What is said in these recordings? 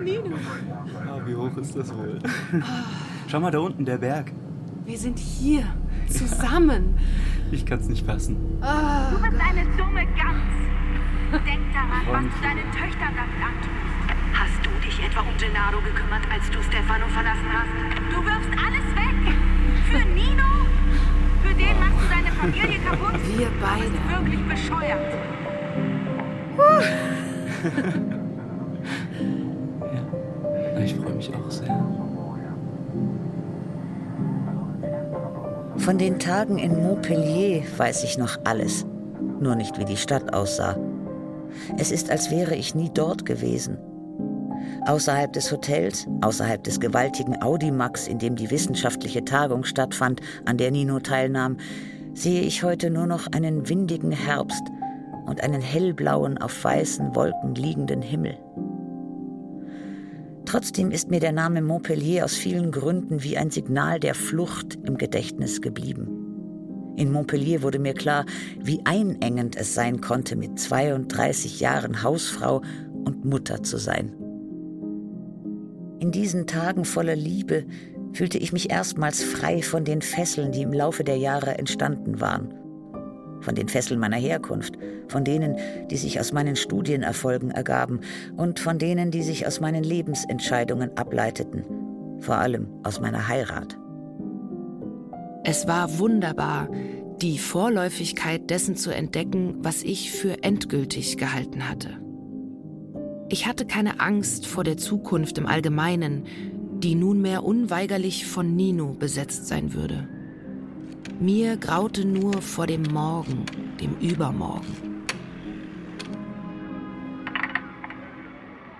Nino. Ah, wie hoch ist das wohl? Schau mal da unten, der Berg. Wir sind hier, zusammen. Ich kann's nicht fassen. Du bist eine dumme Gans. Denk daran, was du deinen Töchtern damit antust. Hast du dich etwa um Gennaro gekümmert, als du Stefano verlassen hast? Du wirfst alles weg. Für Nino? Für den machst du deine Familie kaputt? Wir beide. Du bist wirklich bescheuert. Ich freue mich auch sehr. Von den Tagen in Montpellier weiß ich noch alles, nur nicht wie die Stadt aussah. Es ist, als wäre ich nie dort gewesen. Außerhalb des Hotels, außerhalb des gewaltigen Audimax, in dem die wissenschaftliche Tagung stattfand, an der Nino teilnahm, sehe ich heute nur noch einen windigen Herbst und einen hellblauen, auf weißen Wolken liegenden Himmel. Trotzdem ist mir der Name Montpellier aus vielen Gründen wie ein Signal der Flucht im Gedächtnis geblieben. In Montpellier wurde mir klar, wie einengend es sein konnte, mit 32 Jahren Hausfrau und Mutter zu sein. In diesen Tagen voller Liebe fühlte ich mich erstmals frei von den Fesseln, die im Laufe der Jahre entstanden waren. Von den Fesseln meiner Herkunft, von denen, die sich aus meinen Studienerfolgen ergaben und von denen, die sich aus meinen Lebensentscheidungen ableiteten, vor allem aus meiner Heirat. Es war wunderbar, die Vorläufigkeit dessen zu entdecken, was ich für endgültig gehalten hatte. Ich hatte keine Angst vor der Zukunft im Allgemeinen, die nunmehr unweigerlich von Nino besetzt sein würde. Mir graute nur vor dem Morgen, dem Übermorgen.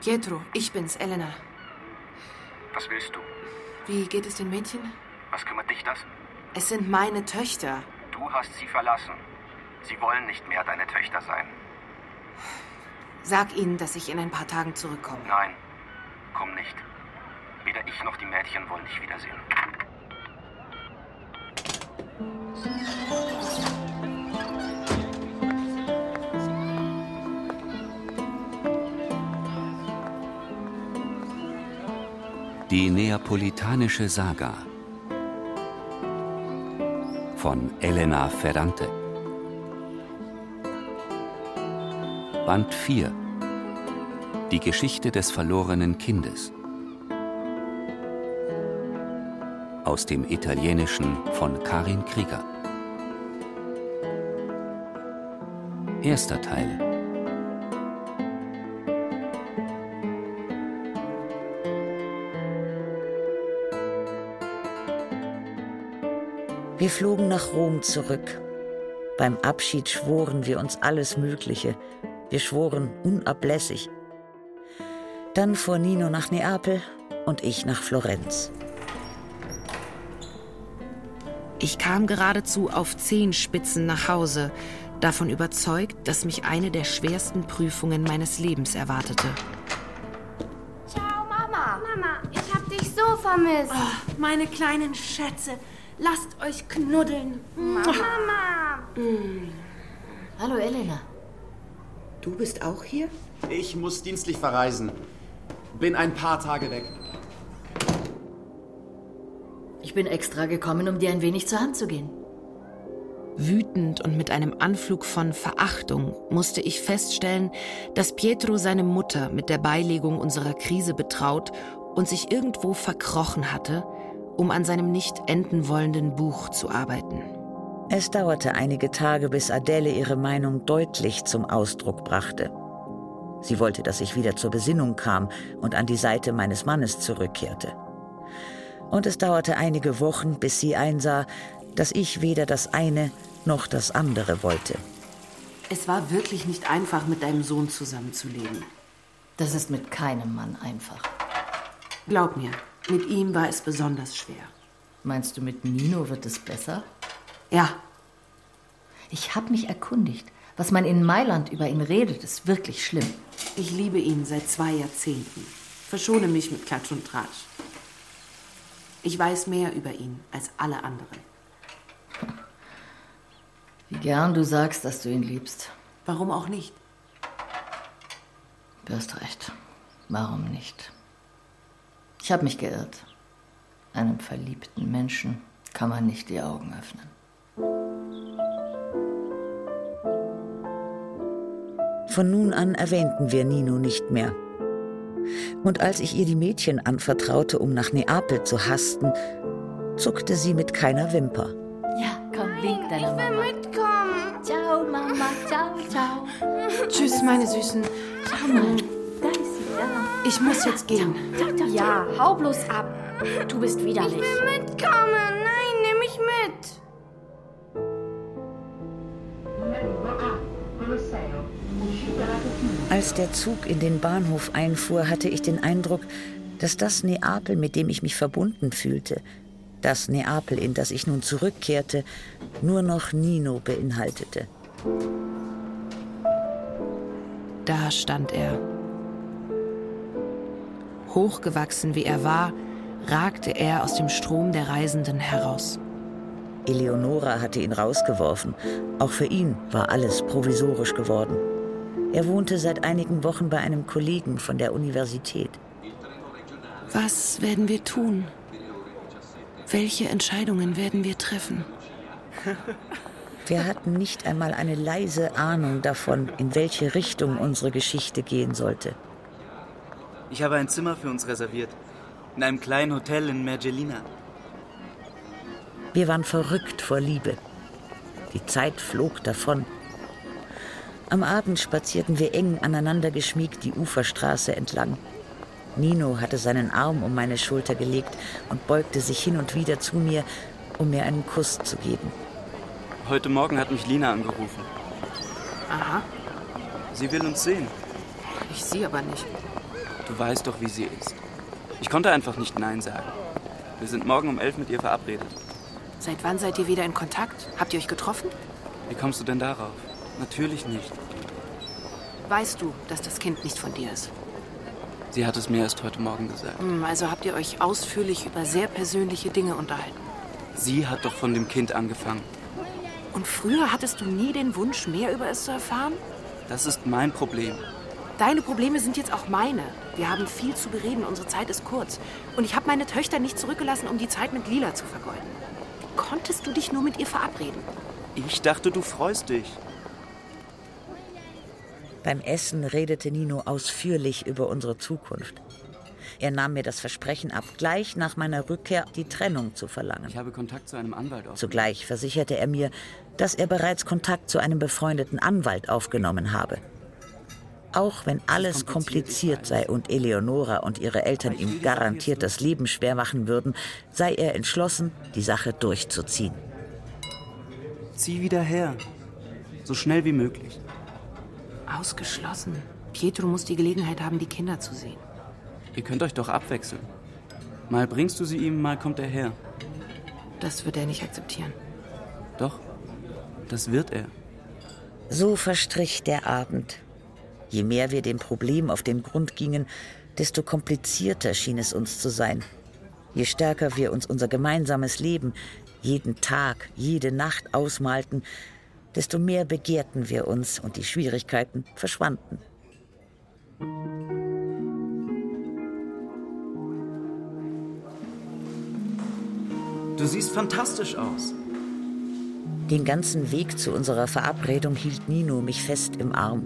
Pietro, ich bin's, Elena. Was willst du? Wie geht es den Mädchen? Was kümmert dich das? Es sind meine Töchter. Du hast sie verlassen. Sie wollen nicht mehr deine Töchter sein. Sag ihnen, dass ich in ein paar Tagen zurückkomme. Nein, komm nicht. Weder ich noch die Mädchen wollen dich wiedersehen. Die Neapolitanische Saga von Elena Ferrante. Band 4 Die Geschichte des verlorenen Kindes. Aus dem Italienischen von Karin Krieger. Erster Teil. Wir flogen nach Rom zurück. Beim Abschied schworen wir uns alles Mögliche. Wir schworen unablässig. Dann fuhr Nino nach Neapel und ich nach Florenz. Ich kam geradezu auf Zehenspitzen nach Hause, davon überzeugt, dass mich eine der schwersten Prüfungen meines Lebens erwartete. Ciao, Mama. Mama, ich hab dich so vermisst. Oh, meine kleinen Schätze, lasst euch knuddeln. Mama. Hallo Elena. Du bist auch hier? Ich muss dienstlich verreisen. Bin ein paar Tage weg. Ich bin extra gekommen, um dir ein wenig zur Hand zu gehen. Wütend und mit einem Anflug von Verachtung musste ich feststellen, dass Pietro seine Mutter mit der Beilegung unserer Krise betraut und sich irgendwo verkrochen hatte, um an seinem nicht enden wollenden Buch zu arbeiten. Es dauerte einige Tage, bis Adele ihre Meinung deutlich zum Ausdruck brachte. Sie wollte, dass ich wieder zur Besinnung kam und an die Seite meines Mannes zurückkehrte. Und es dauerte einige Wochen, bis sie einsah, dass ich weder das eine noch das andere wollte. Es war wirklich nicht einfach, mit deinem Sohn zusammenzuleben. Das ist mit keinem Mann einfach. Glaub mir, mit ihm war es besonders schwer. Meinst du, mit Nino wird es besser? Ja, Ich habe mich erkundigt. Was man in Mailand über ihn redet, ist wirklich schlimm. ich liebe ihn seit zwei Jahrzehnten. Verschone mich mit Klatsch und Tratsch. Ich weiß mehr über ihn als alle anderen. Wie gern du sagst, dass du ihn liebst. Warum auch nicht? Du hast recht. Warum nicht? Ich habe mich geirrt. Einem verliebten Menschen kann man nicht die Augen öffnen. Von nun an erwähnten wir Nino nicht mehr. Und als ich ihr die Mädchen anvertraute, um nach Neapel zu hasten, zuckte sie mit keiner Wimper. Ja, komm, wink deiner Ich will Mama. mitkommen. Ciao, Mama. Ciao, ciao. Tschüss, meine Süßen. Schau mal, da ist sie, da. Ich muss jetzt gehen. Ja, hau bloß ab. Du bist widerlich. Ich will mitkommen. Nein, nimm mich mit. Als der Zug in den Bahnhof einfuhr, hatte ich den Eindruck, dass das Neapel, mit dem ich mich verbunden fühlte, das Neapel, in das ich nun zurückkehrte, nur noch Nino beinhaltete. Da stand er. Hochgewachsen wie er war, ragte er aus dem Strom der Reisenden heraus. Eleonora hatte ihn rausgeworfen. Auch für ihn war alles provisorisch geworden. Er wohnte seit einigen Wochen bei einem Kollegen von der Universität. Was werden wir tun? Welche Entscheidungen werden wir treffen? Wir hatten nicht einmal eine leise Ahnung davon, in welche Richtung unsere Geschichte gehen sollte. Ich habe ein Zimmer für uns reserviert. In einem kleinen Hotel in Mergelina. Wir waren verrückt vor Liebe. Die Zeit flog davon. Am Abend spazierten wir eng aneinander geschmiegt die Uferstraße entlang. Nino hatte seinen Arm um meine Schulter gelegt und beugte sich hin und wieder zu mir, um mir einen Kuss zu geben. Heute Morgen hat mich Lina angerufen. Aha, Sie will uns sehen. ich sehe aber nicht. Du weißt doch, wie sie ist. Ich konnte einfach nicht Nein sagen. Wir sind morgen um elf mit ihr verabredet. Seit wann seid ihr wieder in Kontakt? Habt ihr euch getroffen? Wie kommst du denn darauf? Natürlich nicht. Weißt du, dass das Kind nicht von dir ist? Sie hat es mir erst heute Morgen gesagt. Hm, Also habt ihr euch ausführlich über sehr persönliche Dinge unterhalten. Sie hat doch von dem Kind angefangen. Und früher hattest du nie den Wunsch, mehr über es zu erfahren? Das ist mein Problem. Deine Probleme sind jetzt auch meine. Wir haben viel zu bereden, unsere Zeit ist kurz. Und ich habe meine Töchter nicht zurückgelassen, um die Zeit mit Lila zu vergeuden. Wie konntest du dich nur mit ihr verabreden? Ich dachte, du freust dich. Beim Essen redete Nino ausführlich über unsere Zukunft. Er nahm mir das Versprechen ab, gleich nach meiner Rückkehr die Trennung zu verlangen. Ich habe Kontakt zu einem Anwalt. Zugleich versicherte er mir, dass er bereits Kontakt zu einem befreundeten Anwalt aufgenommen habe. Auch wenn alles kompliziert sei und Eleonora und ihre Eltern ihm garantiert das Leben schwer machen würden, sei er entschlossen, die Sache durchzuziehen. Zieh wieder her. So schnell wie möglich. Ausgeschlossen. Pietro muss die Gelegenheit haben, die Kinder zu sehen. Ihr könnt euch doch abwechseln. Mal bringst du sie ihm, mal kommt er her. Das wird er nicht akzeptieren. Doch, das wird er. So verstrich der Abend. Je mehr wir dem Problem auf den Grund gingen, desto komplizierter schien es uns zu sein. Je stärker wir uns unser gemeinsames Leben jeden Tag, jede Nacht ausmalten, desto mehr begehrten wir uns und die Schwierigkeiten verschwanden. Du siehst fantastisch aus. Den ganzen Weg zu unserer Verabredung hielt Nino mich fest im Arm.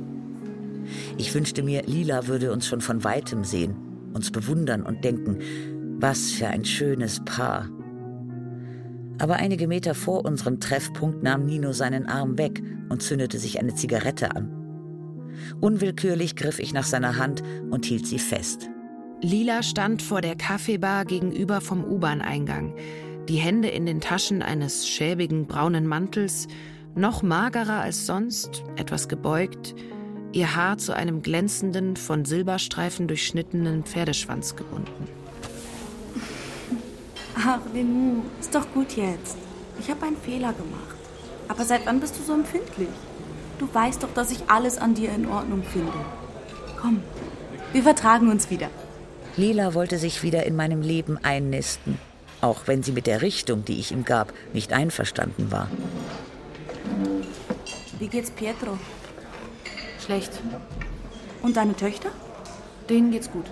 Ich wünschte mir, Lila würde uns schon von weitem sehen, uns bewundern und denken, was für ein schönes Paar. Aber einige Meter vor unserem Treffpunkt nahm Nino seinen Arm weg und zündete sich eine Zigarette an. Unwillkürlich griff ich nach seiner Hand und hielt sie fest. Lila stand vor der Kaffeebar gegenüber vom U-Bahn-Eingang, die Hände in den Taschen eines schäbigen braunen Mantels, noch magerer als sonst, etwas gebeugt, ihr Haar zu einem glänzenden, von Silberstreifen durchschnittenen Pferdeschwanz gebunden. Ach, Lenu, ist doch gut jetzt. Ich habe einen Fehler gemacht. Aber seit wann bist du so empfindlich? Du weißt doch, dass ich alles an dir in Ordnung finde. Komm, wir vertragen uns wieder. Lila wollte sich wieder in meinem Leben einnisten, auch wenn sie mit der Richtung, die ich ihm gab, nicht einverstanden war. Wie geht's Pietro? Schlecht. Und deine Töchter? Denen geht's gut.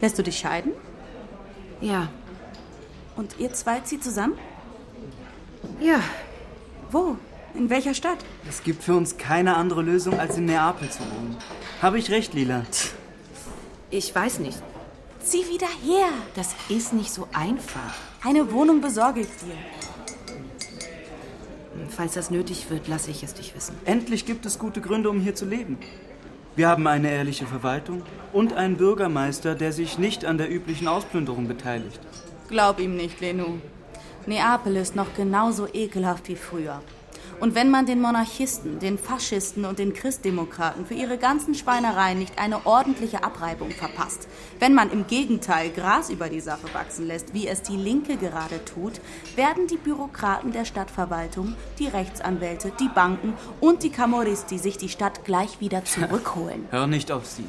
Lässt du dich scheiden? Ja. Und ihr zwei zieht zusammen? Ja. Wo? In welcher Stadt? Es gibt für uns keine andere Lösung, als in Neapel zu wohnen. Habe ich recht, Lila? Ich weiß nicht. Zieh wieder her. Das ist nicht so einfach. Eine Wohnung besorge ich dir. Falls das nötig wird, lasse ich es dich wissen. Endlich gibt es gute Gründe, um hier zu leben. Wir haben eine ehrliche Verwaltung und einen Bürgermeister, der sich nicht an der üblichen Ausplünderung beteiligt. Glaub ihm nicht, Lenu. Neapel ist noch genauso ekelhaft wie früher. Und wenn man den Monarchisten, den Faschisten und den Christdemokraten für ihre ganzen Schweinereien nicht eine ordentliche Abreibung verpasst, wenn man im Gegenteil Gras über die Sache wachsen lässt, wie es die Linke gerade tut, werden die Bürokraten der Stadtverwaltung, die Rechtsanwälte, die Banken und die Camorristi sich die Stadt gleich wieder zurückholen. Hör nicht auf sie.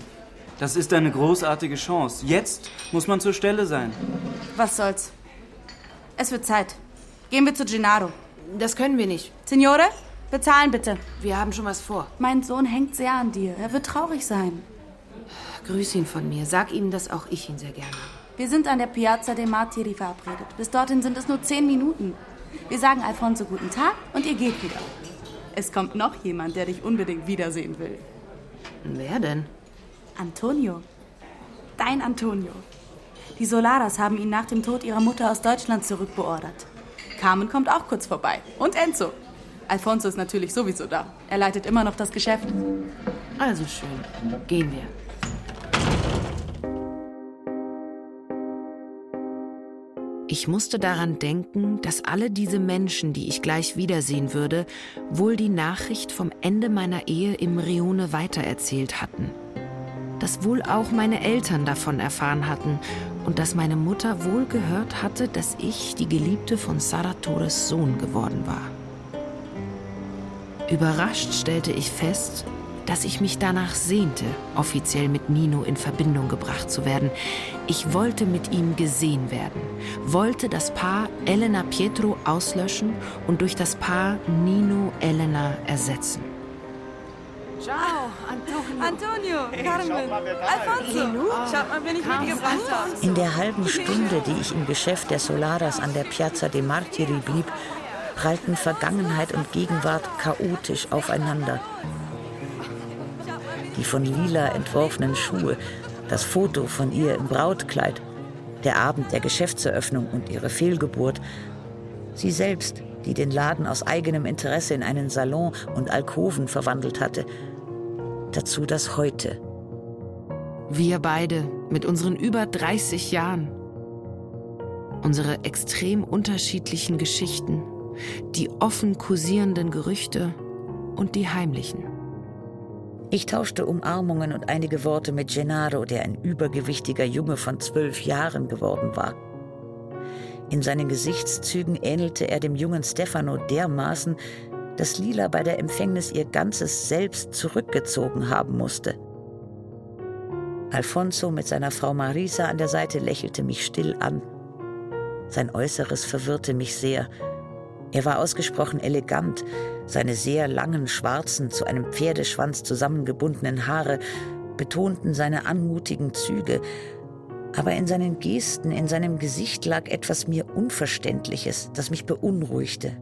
Das ist eine großartige Chance. Jetzt muss man zur Stelle sein. Was soll's? Es wird Zeit. Gehen wir zu Gennaro. Das können wir nicht. Signore, bezahlen bitte. Wir haben schon was vor. Mein Sohn hängt sehr an dir. Er wird traurig sein. Grüß ihn von mir. Sag ihm, dass auch ich ihn sehr gerne habe. Wir sind an der Piazza dei Martiri verabredet. Bis dorthin sind es nur zehn Minuten. Wir sagen Alfonso guten Tag und ihr geht wieder. Es kommt noch jemand, der dich unbedingt wiedersehen will. Wer denn? Antonio. Dein Antonio. Die Solaras haben ihn nach dem Tod ihrer Mutter aus Deutschland zurückbeordert. Carmen kommt auch kurz vorbei. Und Enzo. Alfonso ist natürlich sowieso da. Er leitet immer noch das Geschäft. Also schön. Gehen wir. Ich musste daran denken, dass alle diese Menschen, die ich gleich wiedersehen würde, wohl die Nachricht vom Ende meiner Ehe im Rione weitererzählt hatten. Dass wohl auch meine Eltern davon erfahren hatten und dass meine Mutter wohl gehört hatte, dass ich die Geliebte von Saratores Sohn geworden war. Überrascht stellte ich fest, dass ich mich danach sehnte, offiziell mit Nino in Verbindung gebracht zu werden. Ich wollte mit ihm gesehen werden, wollte das Paar Elena Pietro auslöschen und durch das Paar Nino Elena ersetzen. Ciao, Antonio. Antonio, Carmen, Alfonso. Schaut mal, wen ich mitgebracht habe. In der halben Stunde, die ich im Geschäft der Solaras an der Piazza de Martiri blieb, prallten Vergangenheit und Gegenwart chaotisch aufeinander. Die von Lila entworfenen Schuhe, das Foto von ihr im Brautkleid, der Abend der Geschäftseröffnung und ihre Fehlgeburt, sie selbst, die den Laden aus eigenem Interesse in einen Salon und Alkoven verwandelt hatte, dazu das Heute. Wir beide mit unseren über 30 Jahren. Unsere extrem unterschiedlichen Geschichten, die offen kursierenden Gerüchte und die heimlichen. Ich tauschte Umarmungen und einige Worte mit Gennaro, der ein übergewichtiger Junge von zwölf Jahren geworden war. In seinen Gesichtszügen ähnelte er dem jungen Stefano dermaßen, dass Lila bei der Empfängnis ihr ganzes Selbst zurückgezogen haben musste. Alfonso mit seiner Frau Marisa an der Seite lächelte mich still an. Sein Äußeres verwirrte mich sehr. Er war ausgesprochen elegant, seine sehr langen, schwarzen, zu einem Pferdeschwanz zusammengebundenen Haare betonten seine anmutigen Züge, aber in seinen Gesten, in seinem Gesicht lag etwas mir Unverständliches, das mich beunruhigte.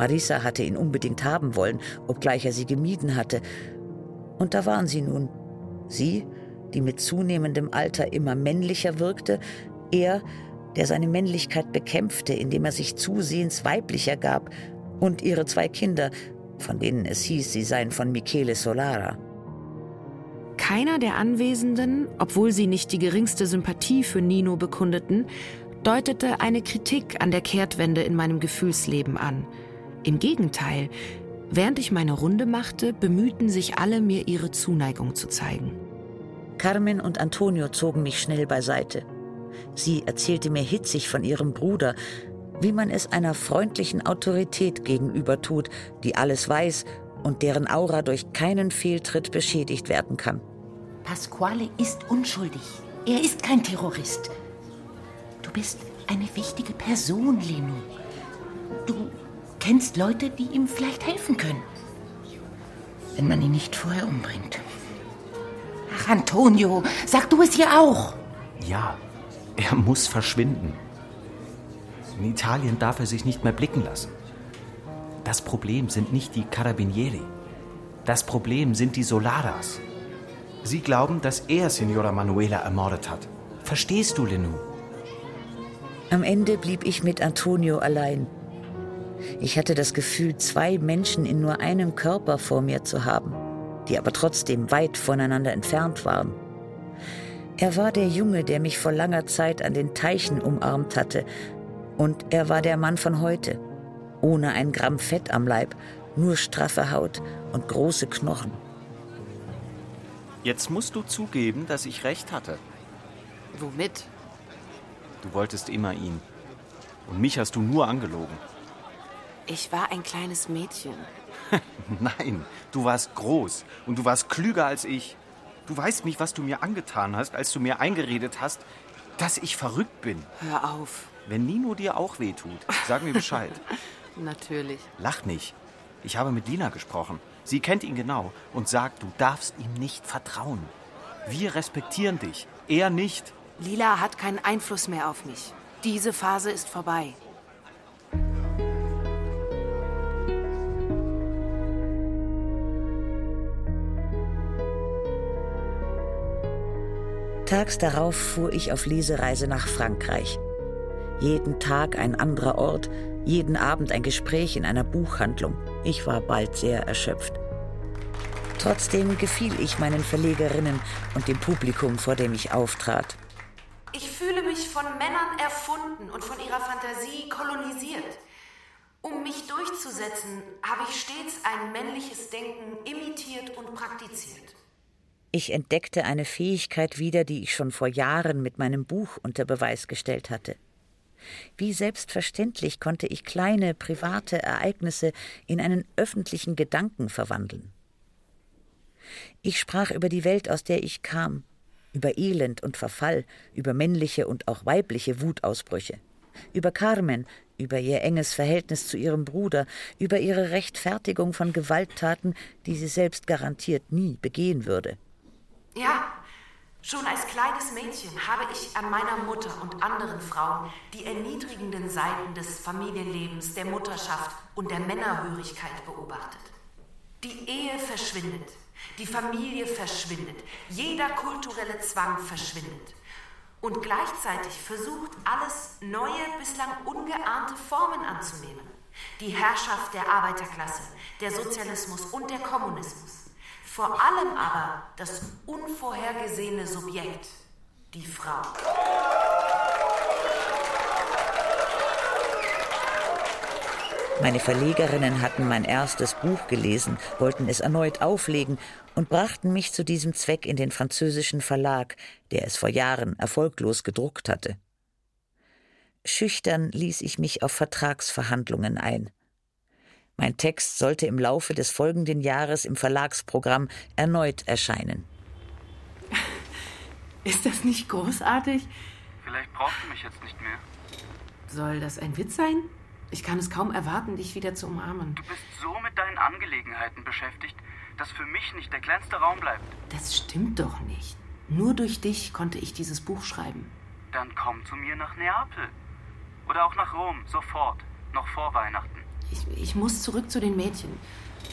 Marisa hatte ihn unbedingt haben wollen, obgleich er sie gemieden hatte. Und da waren sie nun. Sie, die mit zunehmendem Alter immer männlicher wirkte, er, der seine Männlichkeit bekämpfte, indem er sich zusehends weiblicher gab, und ihre zwei Kinder, von denen es hieß, sie seien von Michele Solara. Keiner der Anwesenden, obwohl sie nicht die geringste Sympathie für Nino bekundeten, deutete eine Kritik an der Kehrtwende in meinem Gefühlsleben an. Im Gegenteil, während ich meine Runde machte, bemühten sich alle, mir ihre Zuneigung zu zeigen. Carmen und Antonio zogen mich schnell beiseite. Sie erzählte mir hitzig von ihrem Bruder, wie man es einer freundlichen Autorität gegenüber tut, die alles weiß und deren Aura durch keinen Fehltritt beschädigt werden kann. Pasquale ist unschuldig. Er ist kein Terrorist. Du bist eine wichtige Person, Lenu. Du kennst Leute, die ihm vielleicht helfen können. Wenn man ihn nicht vorher umbringt. Ach, Antonio, sag du es ihr auch. Ja, er muss verschwinden. In Italien darf er sich nicht mehr blicken lassen. Das Problem sind nicht die Carabinieri. Das Problem sind die Solaras. Sie glauben, dass er Signora Manuela ermordet hat. Verstehst du, Lenou? Am Ende blieb ich mit Antonio allein. Ich hatte das Gefühl, zwei Menschen in nur einem Körper vor mir zu haben, die aber trotzdem weit voneinander entfernt waren. Er war der Junge, der mich vor langer Zeit an den Teichen umarmt hatte, und er war der Mann von heute, ohne ein Gramm Fett am Leib, nur straffe Haut und große Knochen. Jetzt musst du zugeben, dass ich recht hatte. Womit? Du wolltest immer ihn. Und mich hast du nur angelogen. Ich war ein kleines Mädchen. Nein, du warst groß und du warst klüger als ich. Du weißt nicht, was du mir angetan hast, als du mir eingeredet hast, dass ich verrückt bin. Hör auf. Wenn Nino dir auch wehtut, sag mir Bescheid. Natürlich. Lach nicht. Ich habe mit Lina gesprochen. Sie kennt ihn genau und sagt, du darfst ihm nicht vertrauen. Wir respektieren dich, er nicht. Lila hat keinen Einfluss mehr auf mich. Diese Phase ist vorbei. Tags darauf fuhr ich auf Lesereise nach Frankreich. Jeden Tag ein anderer Ort, jeden Abend ein Gespräch in einer Buchhandlung. Ich war bald sehr erschöpft. Trotzdem gefiel ich meinen Verlegerinnen und dem Publikum, vor dem ich auftrat. Ich fühle mich von Männern erfunden und von ihrer Fantasie kolonisiert. Um mich durchzusetzen, habe ich stets ein männliches Denken imitiert und praktiziert. Ich entdeckte eine Fähigkeit wieder, die ich schon vor Jahren mit meinem Buch unter Beweis gestellt hatte. Wie selbstverständlich konnte ich kleine private Ereignisse in einen öffentlichen Gedanken verwandeln. Ich sprach über die Welt, aus der ich kam, über Elend und Verfall, über männliche und auch weibliche Wutausbrüche, über Carmen, über ihr enges Verhältnis zu ihrem Bruder, über ihre Rechtfertigung von Gewalttaten, die sie selbst garantiert nie begehen würde. Ja, schon als kleines Mädchen habe ich an meiner Mutter und anderen Frauen die erniedrigenden Seiten des Familienlebens, der Mutterschaft und der Männerhörigkeit beobachtet. Die Ehe verschwindet, die Familie verschwindet, jeder kulturelle Zwang verschwindet. Und gleichzeitig versucht alles neue, bislang ungeahnte Formen anzunehmen. Die Herrschaft der Arbeiterklasse, der Sozialismus und der Kommunismus. Vor allem aber das unvorhergesehene Subjekt, die Frau. Meine Verlegerinnen hatten mein erstes Buch gelesen, wollten es erneut auflegen und brachten mich zu diesem Zweck in den französischen Verlag, der es vor Jahren erfolglos gedruckt hatte. Schüchtern ließ ich mich auf Vertragsverhandlungen ein. Mein Text sollte im Laufe des folgenden Jahres im Verlagsprogramm erneut erscheinen. Ist das nicht großartig? Vielleicht brauchst du mich jetzt nicht mehr. Soll das ein Witz sein? Ich kann es kaum erwarten, dich wieder zu umarmen. Du bist so mit deinen Angelegenheiten beschäftigt, dass für mich nicht der kleinste Raum bleibt. Das stimmt doch nicht. Nur durch dich konnte ich dieses Buch schreiben. Dann komm zu mir nach Neapel. Oder auch nach Rom, sofort. Noch vor Weihnachten. Ich, ich muss zurück zu den Mädchen.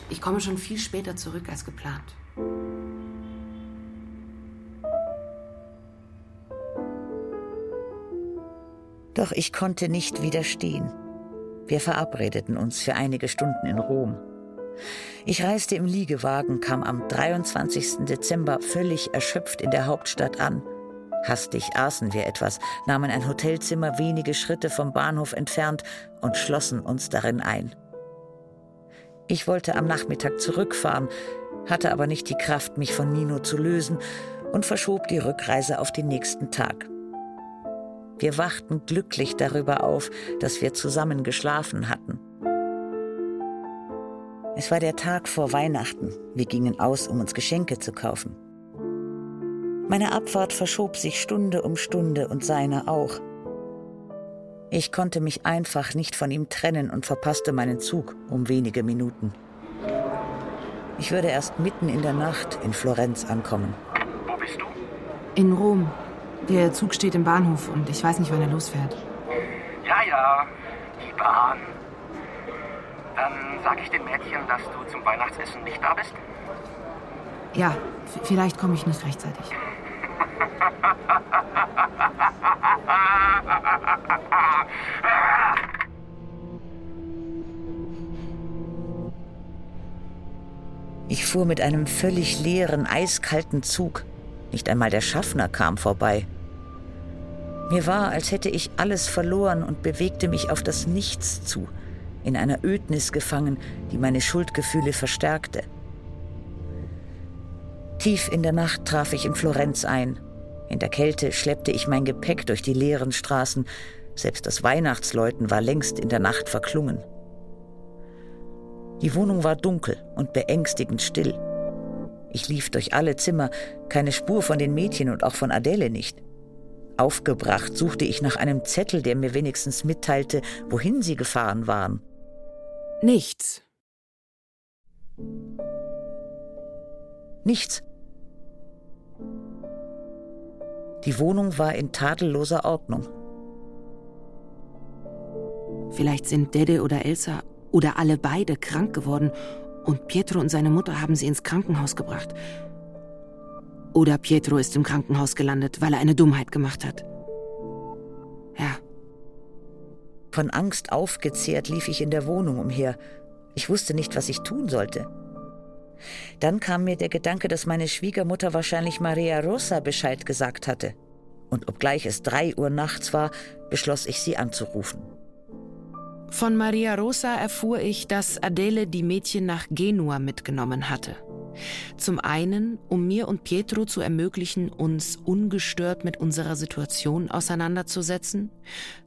Ich komme schon viel später zurück als geplant. Doch ich konnte nicht widerstehen. Wir verabredeten uns für einige Stunden in Rom. Ich reiste im Liegewagen, kam am 23. Dezember völlig erschöpft in der Hauptstadt an. Hastig aßen wir etwas, nahmen ein Hotelzimmer wenige Schritte vom Bahnhof entfernt und schlossen uns darin ein. Ich wollte am Nachmittag zurückfahren, hatte aber nicht die Kraft, mich von Nino zu lösen und verschob die Rückreise auf den nächsten Tag. Wir wachten glücklich darüber auf, dass wir zusammen geschlafen hatten. Es war der Tag vor Weihnachten. Wir gingen aus, um uns Geschenke zu kaufen. Meine Abfahrt verschob sich Stunde um Stunde und seine auch. Ich konnte mich einfach nicht von ihm trennen und verpasste meinen Zug um wenige Minuten. Ich würde erst mitten in der Nacht in Florenz ankommen. Wo In Rom. Der Zug steht im Bahnhof und ich weiß nicht, wann er losfährt. Ja, ja, die Bahn. Dann sag ich den Mädchen, dass du zum Weihnachtsessen nicht da bist. Ja, vielleicht komme ich nicht rechtzeitig. Ich fuhr mit einem völlig leeren, eiskalten Zug. Nicht einmal der Schaffner kam vorbei. Mir war, als hätte ich alles verloren und bewegte mich auf das Nichts zu, in einer Ödnis gefangen, die meine Schuldgefühle verstärkte. Tief in der Nacht traf ich in Florenz ein. In der Kälte schleppte ich mein Gepäck durch die leeren Straßen. Selbst das Weihnachtsläuten war längst in der Nacht verklungen. Die Wohnung war dunkel und beängstigend still. Ich lief durch alle Zimmer, keine Spur von den Mädchen und auch von Adele nicht. Aufgebracht suchte ich nach einem Zettel, der mir wenigstens mitteilte, wohin sie gefahren waren. Nichts. Nichts. Die Wohnung war in tadelloser Ordnung. Vielleicht sind Dede oder Elsa oder alle beide krank geworden und Pietro und seine Mutter haben sie ins Krankenhaus gebracht. Oder Pietro ist im Krankenhaus gelandet, weil er eine Dummheit gemacht hat. Ja. Von Angst aufgezehrt lief ich in der Wohnung umher. Ich wusste nicht, was ich tun sollte. Dann kam mir der Gedanke, dass meine Schwiegermutter wahrscheinlich Maria Rosa Bescheid gesagt hatte. Und obgleich es drei Uhr nachts war, beschloss ich sie anzurufen. Von Maria Rosa erfuhr ich, dass Adele die Mädchen nach Genua mitgenommen hatte. Zum einen, um mir und Pietro zu ermöglichen, uns ungestört mit unserer Situation auseinanderzusetzen.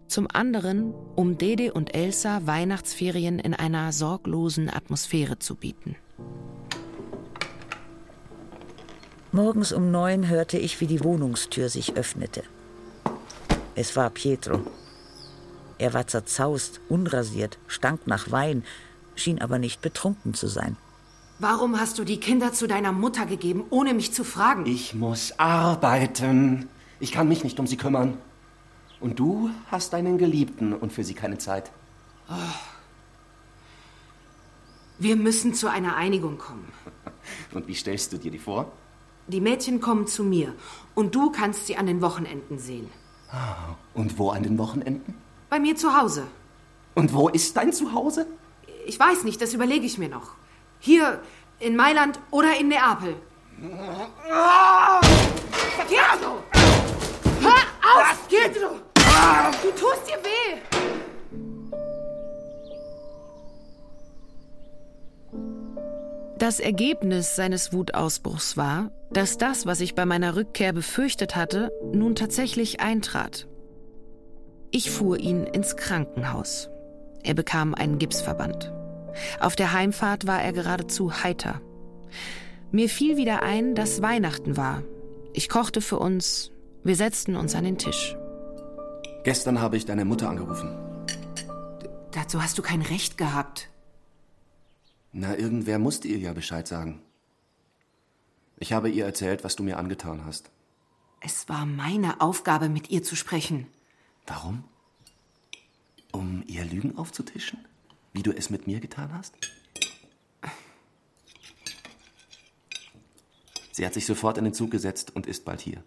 Zum anderen, um Dede und Elsa Weihnachtsferien in einer sorglosen Atmosphäre zu bieten. Morgens um neun hörte ich, wie die Wohnungstür sich öffnete. Es war Pietro. Er war zerzaust, unrasiert, stank nach Wein, schien aber nicht betrunken zu sein. Warum hast du die Kinder zu deiner Mutter gegeben, ohne mich zu fragen? Ich muss arbeiten. Ich kann mich nicht um sie kümmern. Und du hast einen Geliebten und für sie keine Zeit. Oh. Wir müssen zu einer Einigung kommen. Und wie stellst du dir die vor? Die Mädchen kommen zu mir und du kannst sie an den Wochenenden sehen. Ah, und wo an den Wochenenden? Bei mir zu Hause. Und wo ist dein Zuhause? Ich weiß nicht, das überlege ich mir noch. Hier in Mailand oder in Neapel. Pietro! Hör auf, Pietro! Du tust dir weh! Das Ergebnis seines Wutausbruchs war, dass das, was ich bei meiner Rückkehr befürchtet hatte, nun tatsächlich eintrat. Ich fuhr ihn ins Krankenhaus. Er bekam einen Gipsverband. Auf der Heimfahrt war er geradezu heiter. Mir fiel wieder ein, dass Weihnachten war. Ich kochte für uns, wir setzten uns an den Tisch. Gestern habe ich deine Mutter angerufen. Dazu hast du kein Recht gehabt. Na, irgendwer musste ihr ja Bescheid sagen. Ich habe ihr erzählt, was du mir angetan hast. Es war meine Aufgabe, mit ihr zu sprechen. Warum? Um ihr Lügen aufzutischen? Wie du es mit mir getan hast? Sie hat sich sofort in den Zug gesetzt und ist bald hier.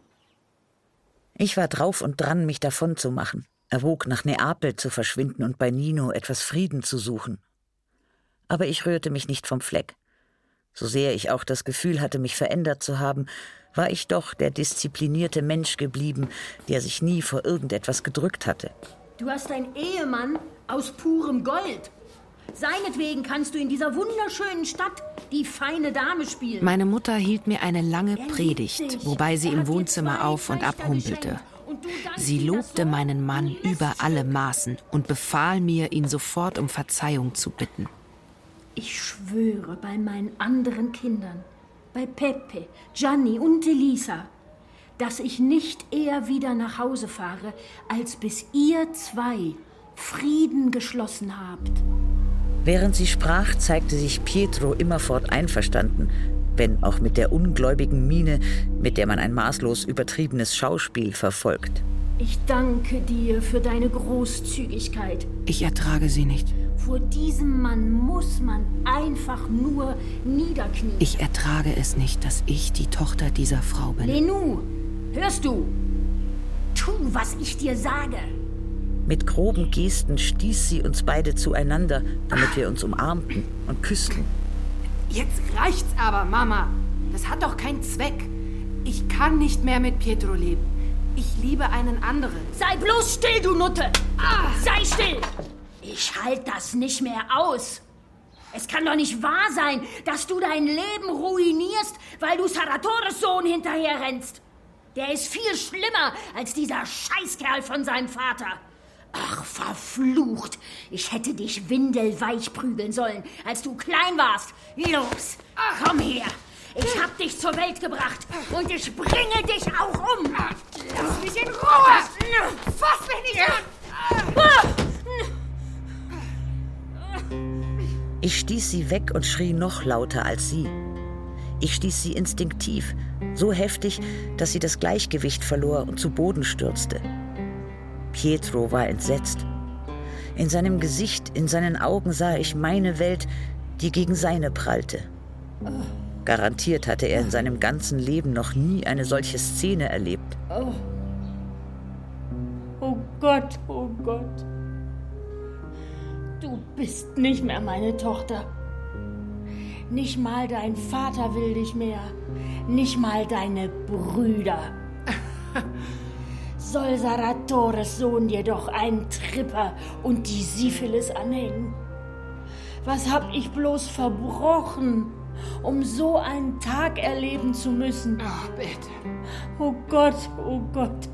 Ich war drauf und dran, mich davon zu machen, erwog nach Neapel zu verschwinden und bei Nino etwas Frieden zu suchen aber ich rührte mich nicht vom Fleck. So sehr ich auch das Gefühl hatte, mich verändert zu haben, war ich doch der disziplinierte Mensch geblieben, der sich nie vor irgendetwas gedrückt hatte. Du hast einen Ehemann aus purem Gold. Seinetwegen kannst du in dieser wunderschönen Stadt die feine Dame spielen. Meine Mutter hielt mir eine lange Predigt, wobei sie im Wohnzimmer auf und abhumpelte. Sie lobte meinen Mann über alle Maßen und befahl mir, ihn sofort um Verzeihung zu bitten. Ich schwöre bei meinen anderen Kindern, bei Pepe, Gianni und Elisa, dass ich nicht eher wieder nach Hause fahre, als bis ihr zwei Frieden geschlossen habt. Während sie sprach, zeigte sich Pietro immerfort einverstanden, wenn auch mit der ungläubigen Miene, mit der man ein maßlos übertriebenes Schauspiel verfolgt. Ich danke dir für deine Großzügigkeit. Ich ertrage sie nicht. Vor diesem Mann muss man einfach nur niederknien. Ich ertrage es nicht, dass ich die Tochter dieser Frau bin. Lenou, hörst du? Tu, was ich dir sage. Mit groben Gesten stieß sie uns beide zueinander, damit wir uns umarmten und küssten. Jetzt reicht's aber, Mama. Das hat doch keinen Zweck. Ich kann nicht mehr mit Pietro leben. Ich liebe einen anderen. Sei bloß still, du Nutte! Ah. Sei still! Ich halte das nicht mehr aus. Es kann doch nicht wahr sein, dass du dein Leben ruinierst, weil du Saratores Sohn hinterherrennst. Der ist viel schlimmer als dieser Scheißkerl von seinem Vater. Ach, verflucht! Ich hätte dich windelweich prügeln sollen, als du klein warst. Los, komm her! Ich hab dich zur Welt gebracht und ich bringe dich auch um! Lass mich in Ruhe! Fass mich nicht an! Ich stieß sie weg und schrie noch lauter als sie. Ich stieß sie instinktiv, so heftig, dass sie das Gleichgewicht verlor und zu Boden stürzte. Pietro war entsetzt. In seinem Gesicht, in seinen Augen sah ich meine Welt, die gegen seine prallte. Garantiert hatte er in seinem ganzen Leben noch nie eine solche Szene erlebt. Oh, oh Gott, oh Gott. Du bist nicht mehr meine Tochter. Nicht mal dein Vater will dich mehr. Nicht mal deine Brüder. soll Saratores Sohn dir doch einen Tripper und die Syphilis anhängen? Was hab ich bloß verbrochen, um so einen Tag erleben zu müssen? Ach, bitte. Oh Gott, oh Gott.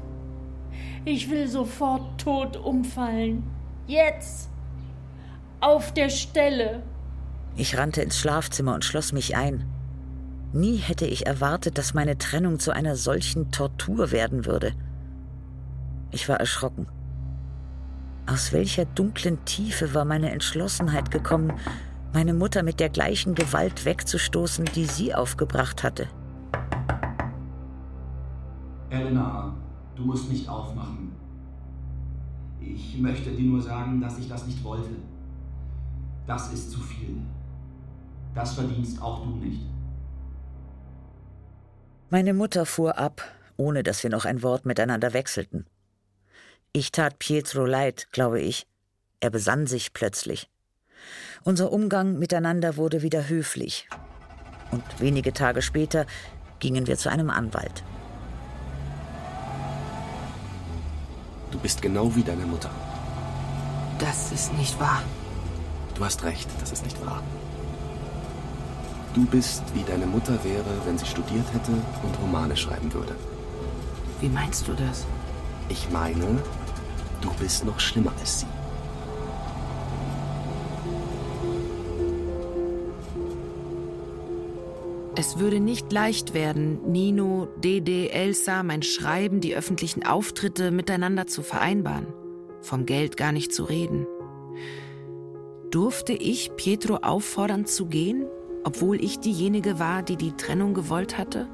Ich will sofort tot umfallen. Jetzt. Auf der Stelle. Ich rannte ins Schlafzimmer und schloss mich ein. Nie hätte ich erwartet, dass meine Trennung zu einer solchen Tortur werden würde. Ich war erschrocken. Aus welcher dunklen Tiefe war meine Entschlossenheit gekommen, meine Mutter mit der gleichen Gewalt wegzustoßen, die sie aufgebracht hatte? Elena, du musst nicht aufmachen. Ich möchte dir nur sagen, dass ich das nicht wollte. Das ist zu viel. Das verdienst auch du nicht. Meine Mutter fuhr ab, ohne dass wir noch ein Wort miteinander wechselten. Ich tat Pietro leid, glaube ich. Er besann sich plötzlich. Unser Umgang miteinander wurde wieder höflich. Und wenige Tage später gingen wir zu einem Anwalt. Du bist genau wie deine Mutter. Das ist nicht wahr. Du hast recht, das ist nicht wahr. Du bist wie deine Mutter wäre, wenn sie studiert hätte und Romane schreiben würde. Wie meinst du das? Ich meine, du bist noch schlimmer als sie. Es würde nicht leicht werden, Nino, Dede, Elsa, mein Schreiben, die öffentlichen Auftritte miteinander zu vereinbaren. Vom Geld gar nicht zu reden. Durfte ich Pietro auffordern zu gehen, obwohl ich diejenige war, die die Trennung gewollt hatte?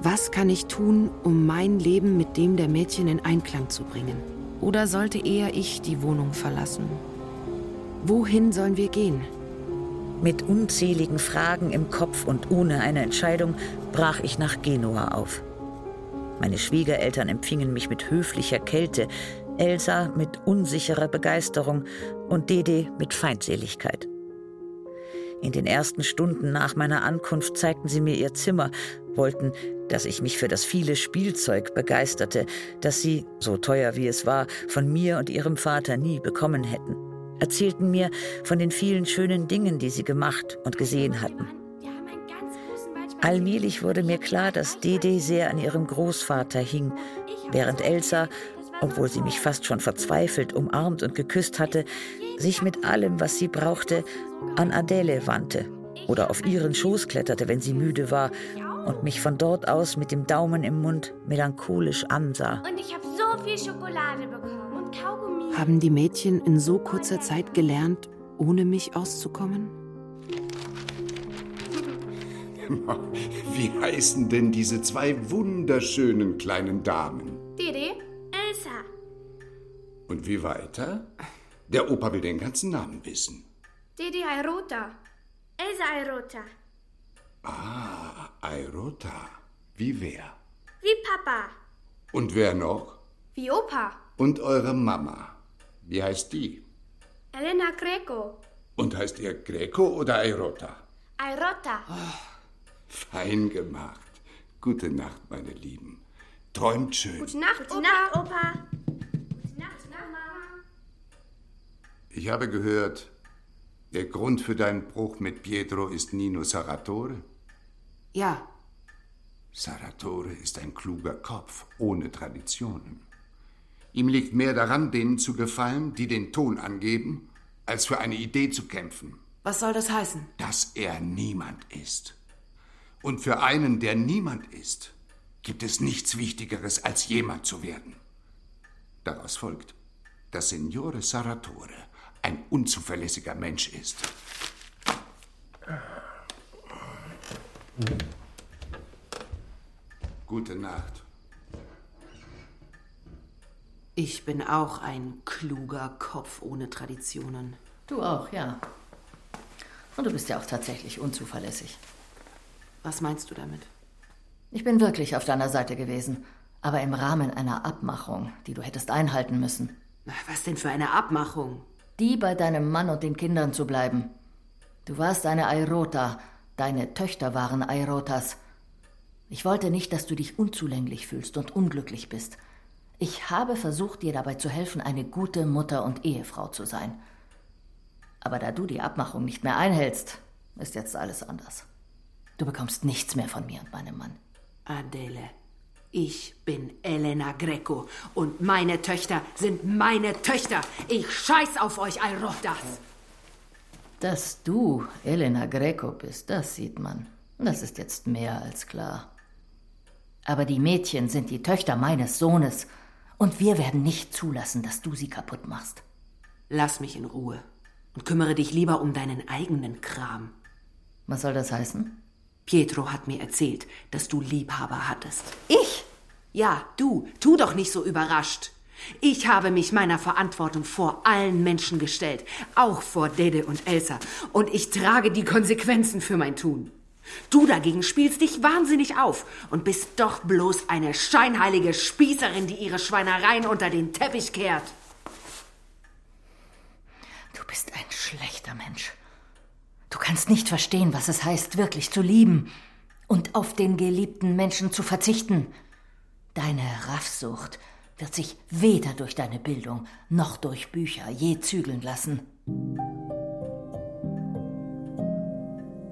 Was kann ich tun, um mein Leben mit dem der Mädchen in Einklang zu bringen? Oder sollte eher ich die Wohnung verlassen? Wohin sollen wir gehen? Mit unzähligen Fragen im Kopf und ohne eine Entscheidung brach ich nach Genua auf. Meine Schwiegereltern empfingen mich mit höflicher Kälte, Elsa mit unsicherer Begeisterung und Dede mit Feindseligkeit. In den ersten Stunden nach meiner Ankunft zeigten sie mir ihr Zimmer, wollten, dass ich mich für das viele Spielzeug begeisterte, das sie, so teuer wie es war, von mir und ihrem Vater nie bekommen hätten erzählten mir von den vielen schönen Dingen, die sie gemacht und gesehen hatten. Allmählich wurde mir klar, dass Dede sehr an ihrem Großvater hing, während Elsa, obwohl sie mich fast schon verzweifelt umarmt und geküsst hatte, sich mit allem, was sie brauchte, an Adele wandte oder auf ihren Schoß kletterte, wenn sie müde war und mich von dort aus mit dem Daumen im Mund melancholisch ansah. Und ich habe so viel Schokolade bekommen. Haben die Mädchen in so kurzer Zeit gelernt, ohne mich auszukommen? Wie heißen denn diese zwei wunderschönen kleinen Damen? Didi, Elsa. Und wie weiter? Der Opa will den ganzen Namen wissen. Didi Airota. Elsa Airota. Ah, Airota. Wie wer? Wie Papa. Und wer noch? Wie Opa. Und eure Mama. Wie heißt die? Elena Greco. Und heißt ihr Greco oder Airota? Airota. Fein gemacht. Gute Nacht, meine Lieben. Träumt schön. Gute Nacht, Gute Opa. Nacht, Opa. Gute Nacht, Mama. Ich habe gehört, der Grund für deinen Bruch mit Pietro ist Nino Saratore. Ja. Saratore ist ein kluger Kopf, ohne Traditionen. Ihm liegt mehr daran, denen zu gefallen, die den Ton angeben, als für eine Idee zu kämpfen. Was soll das heißen? Dass er niemand ist. Und für einen, der niemand ist, gibt es nichts Wichtigeres, als jemand zu werden. Daraus folgt, dass Signore Saratore ein unzuverlässiger Mensch ist. Gute Nacht. Ich bin auch ein kluger Kopf ohne Traditionen. Du auch, ja. Und du bist ja auch tatsächlich unzuverlässig. Was meinst du damit? Ich bin wirklich auf deiner Seite gewesen, aber im Rahmen einer Abmachung, die du hättest einhalten müssen. Was denn für eine Abmachung? Die bei deinem Mann und den Kindern zu bleiben. Du warst eine Airota, deine Töchter waren Airotas. Ich wollte nicht, dass du dich unzulänglich fühlst und unglücklich bist. Ich habe versucht, dir dabei zu helfen, eine gute Mutter und Ehefrau zu sein. Aber da du die Abmachung nicht mehr einhältst, ist jetzt alles anders. Du bekommst nichts mehr von mir und meinem Mann. Adele, ich bin Elena Greco und meine Töchter sind meine Töchter. Ich scheiß auf euch, Airotas. Dass du Elena Greco bist, das sieht man. Das ist jetzt mehr als klar. Aber die Mädchen sind die Töchter meines Sohnes und wir werden nicht zulassen, dass du sie kaputt machst. Lass mich in Ruhe und kümmere dich lieber um deinen eigenen Kram. Was soll das heißen? Pietro hat mir erzählt, dass du Liebhaber hattest. Ich? Ja, du. Tu doch nicht so überrascht. Ich habe mich meiner Verantwortung vor allen Menschen gestellt, auch vor Dede und Elsa, und ich trage die Konsequenzen für mein Tun. Du dagegen spielst dich wahnsinnig auf und bist doch bloß eine scheinheilige Spießerin, die ihre Schweinereien unter den Teppich kehrt. Du bist ein schlechter Mensch. Du kannst nicht verstehen, was es heißt, wirklich zu lieben und auf den geliebten Menschen zu verzichten. Deine Raffsucht wird sich weder durch deine Bildung noch durch Bücher je zügeln lassen.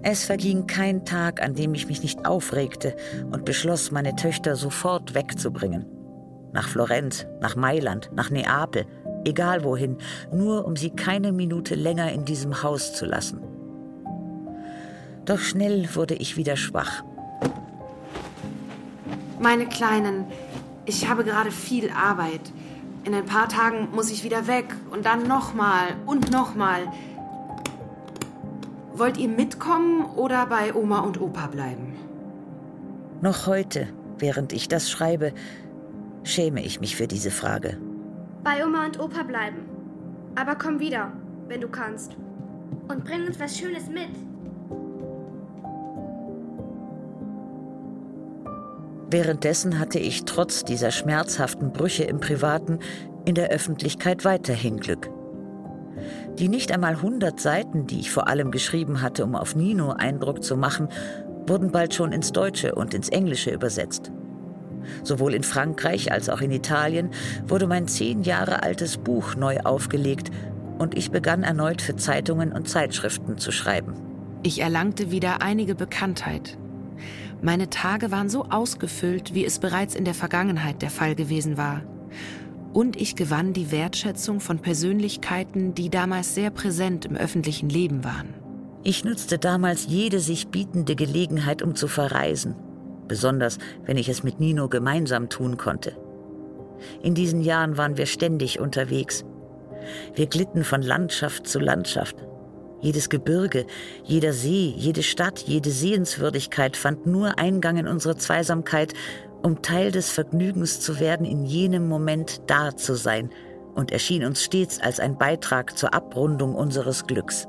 Es verging kein Tag, an dem ich mich nicht aufregte und beschloss, meine Töchter sofort wegzubringen. Nach Florenz, nach Mailand, nach Neapel, egal wohin, nur um sie keine Minute länger in diesem Haus zu lassen. Doch schnell wurde ich wieder schwach. Meine Kleinen, ich habe gerade viel Arbeit. In ein paar Tagen muss ich wieder weg und dann nochmal und nochmal. Wollt ihr mitkommen oder bei Oma und Opa bleiben? Noch heute, während ich das schreibe, schäme ich mich für diese Frage. Bei Oma und Opa bleiben. Aber komm wieder, wenn du kannst. Und bring uns was Schönes mit. Währenddessen hatte ich trotz dieser schmerzhaften Brüche im Privaten in der Öffentlichkeit weiterhin Glück. Die nicht einmal 100 Seiten, die ich vor allem geschrieben hatte, um auf Nino Eindruck zu machen, wurden bald schon ins Deutsche und ins Englische übersetzt. Sowohl in Frankreich als auch in Italien wurde mein zehn Jahre altes Buch neu aufgelegt und ich begann erneut für Zeitungen und Zeitschriften zu schreiben. Ich erlangte wieder einige Bekanntheit. Meine Tage waren so ausgefüllt, wie es bereits in der Vergangenheit der Fall gewesen war. Und ich gewann die Wertschätzung von Persönlichkeiten, die damals sehr präsent im öffentlichen Leben waren. Ich nutzte damals jede sich bietende Gelegenheit, um zu verreisen, besonders wenn ich es mit Nino gemeinsam tun konnte. In diesen Jahren waren wir ständig unterwegs. Wir glitten von Landschaft zu Landschaft. Jedes Gebirge, jeder See, jede Stadt, jede Sehenswürdigkeit fand nur Eingang in unsere Zweisamkeit, um Teil des Vergnügens zu werden, in jenem Moment da zu sein, und erschien uns stets als ein Beitrag zur Abrundung unseres Glücks.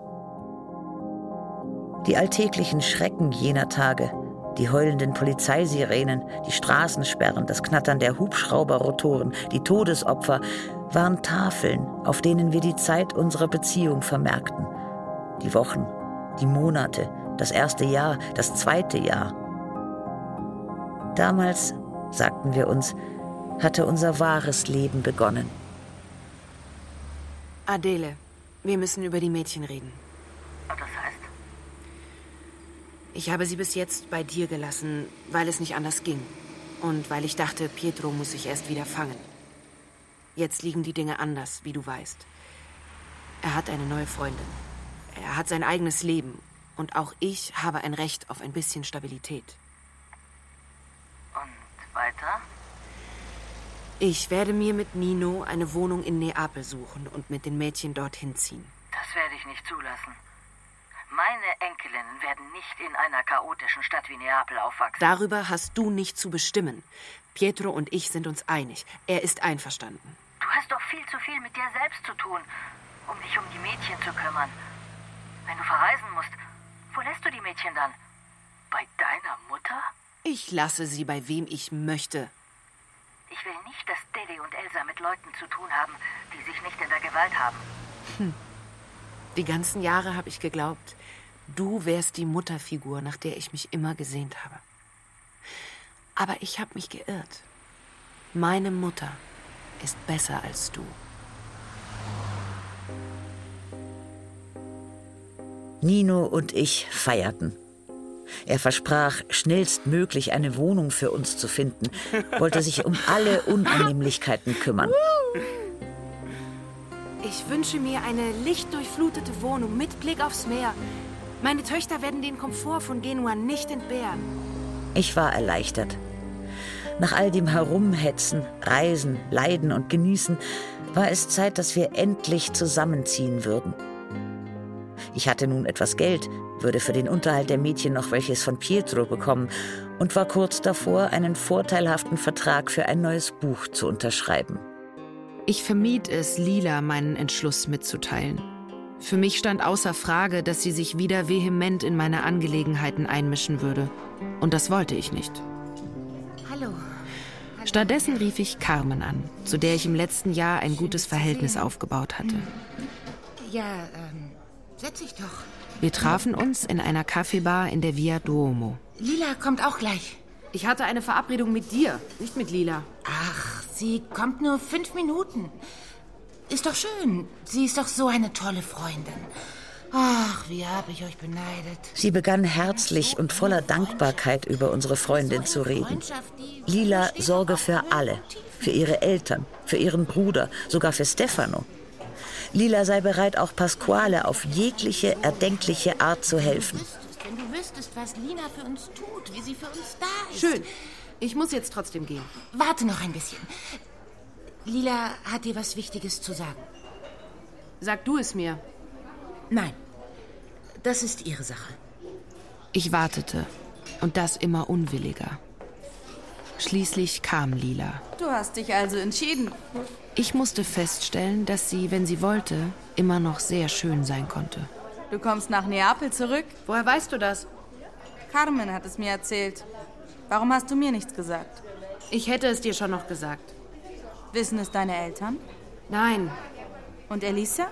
Die alltäglichen Schrecken jener Tage, die heulenden Polizeisirenen, die Straßensperren, das Knattern der Hubschrauberrotoren, die Todesopfer, waren Tafeln, auf denen wir die Zeit unserer Beziehung vermerkten. Die Wochen, die Monate, das erste Jahr, das zweite Jahr. Damals, sagten wir uns, hatte unser wahres Leben begonnen. Adele, wir müssen über die Mädchen reden. Das heißt? Ich habe sie bis jetzt bei dir gelassen, weil es nicht anders ging. Und weil ich dachte, Pietro muss sich erst wieder fangen. Jetzt liegen die Dinge anders, wie du weißt. Er hat eine neue Freundin. Er hat sein eigenes Leben. Und auch ich habe ein Recht auf ein bisschen Stabilität. Und weiter? Ich werde mir mit Nino eine Wohnung in Neapel suchen und mit den Mädchen dorthin ziehen. Das werde ich nicht zulassen. Meine Enkelinnen werden nicht in einer chaotischen Stadt wie Neapel aufwachsen. Darüber hast du nicht zu bestimmen. Pietro und ich sind uns einig. Er ist einverstanden. Du hast doch viel zu viel mit dir selbst zu tun, um dich um die Mädchen zu kümmern. Wenn du verreisen musst, wo lässt du die Mädchen dann? Bei deiner Mutter? Ich lasse sie bei wem ich möchte. Ich will nicht, dass Dede und Elsa mit Leuten zu tun haben, die sich nicht in der Gewalt haben. Hm. Die ganzen Jahre habe ich geglaubt, du wärst die Mutterfigur, nach der ich mich immer gesehnt habe. Aber ich habe mich geirrt. Meine Mutter ist besser als du. Nino und ich feierten. Er versprach, schnellstmöglich eine Wohnung für uns zu finden, wollte sich um alle Unannehmlichkeiten kümmern. Ich wünsche mir eine lichtdurchflutete Wohnung mit Blick aufs Meer. Meine Töchter werden den Komfort von Genua nicht entbehren. Ich war erleichtert. Nach all dem Herumhetzen, Reisen, Leiden und Genießen war es Zeit, dass wir endlich zusammenziehen würden. Ich hatte nun etwas Geld, würde für den Unterhalt der Mädchen noch welches von Pietro bekommen und war kurz davor, einen vorteilhaften Vertrag für ein neues Buch zu unterschreiben. Ich vermied es, Lila meinen Entschluss mitzuteilen. Für mich stand außer Frage, dass sie sich wieder vehement in meine Angelegenheiten einmischen würde. Und das wollte ich nicht. Hallo. Stattdessen rief ich Carmen an, zu der ich im letzten Jahr ein gutes Verhältnis aufgebaut hatte. Ja, ähm, setz dich doch. Wir trafen uns in einer Kaffeebar in der Via Duomo. Lila kommt auch gleich. Ich hatte eine Verabredung mit dir, nicht mit Lila. Ach, sie kommt nur fünf Minuten. Ist doch schön. Sie ist doch so eine tolle Freundin. Ach, wie habe ich euch beneidet. Sie begann herzlich und voller Dankbarkeit über unsere Freundin zu reden. Lila sorge für alle, für ihre Eltern, für ihren Bruder, sogar für Stefano. Lila sei bereit, auch Pasquale auf jegliche erdenkliche Art zu helfen. Wenn du wüsstest, was Lina für uns tut, wie sie für uns da ist. Schön. Ich muss jetzt trotzdem gehen. Warte noch ein bisschen. Lila hat dir was Wichtiges zu sagen. Sag du es mir. Nein. Das ist ihre Sache. Ich wartete. Und das immer unwilliger. Schließlich kam Lila. Du hast dich also entschieden. Ich musste feststellen, dass sie, wenn sie wollte, immer noch sehr schön sein konnte. Du kommst nach Neapel zurück? Woher weißt du das? Carmen hat es mir erzählt. Warum hast du mir nichts gesagt? Ich hätte es dir schon noch gesagt. Wissen es deine Eltern? Nein. Und Elisa?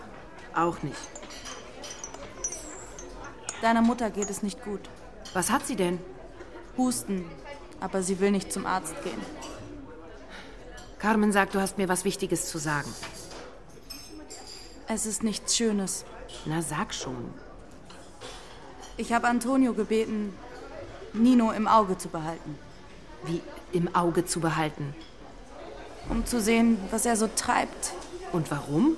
Auch nicht. Deiner Mutter geht es nicht gut. Was hat sie denn? Husten. Aber sie will nicht zum Arzt gehen. Carmen sagt, du hast mir was Wichtiges zu sagen. Es ist nichts Schönes. Na, sag schon. Ich habe Antonio gebeten, Nino im Auge zu behalten. Wie im Auge zu behalten? Um zu sehen, was er so treibt. Und warum?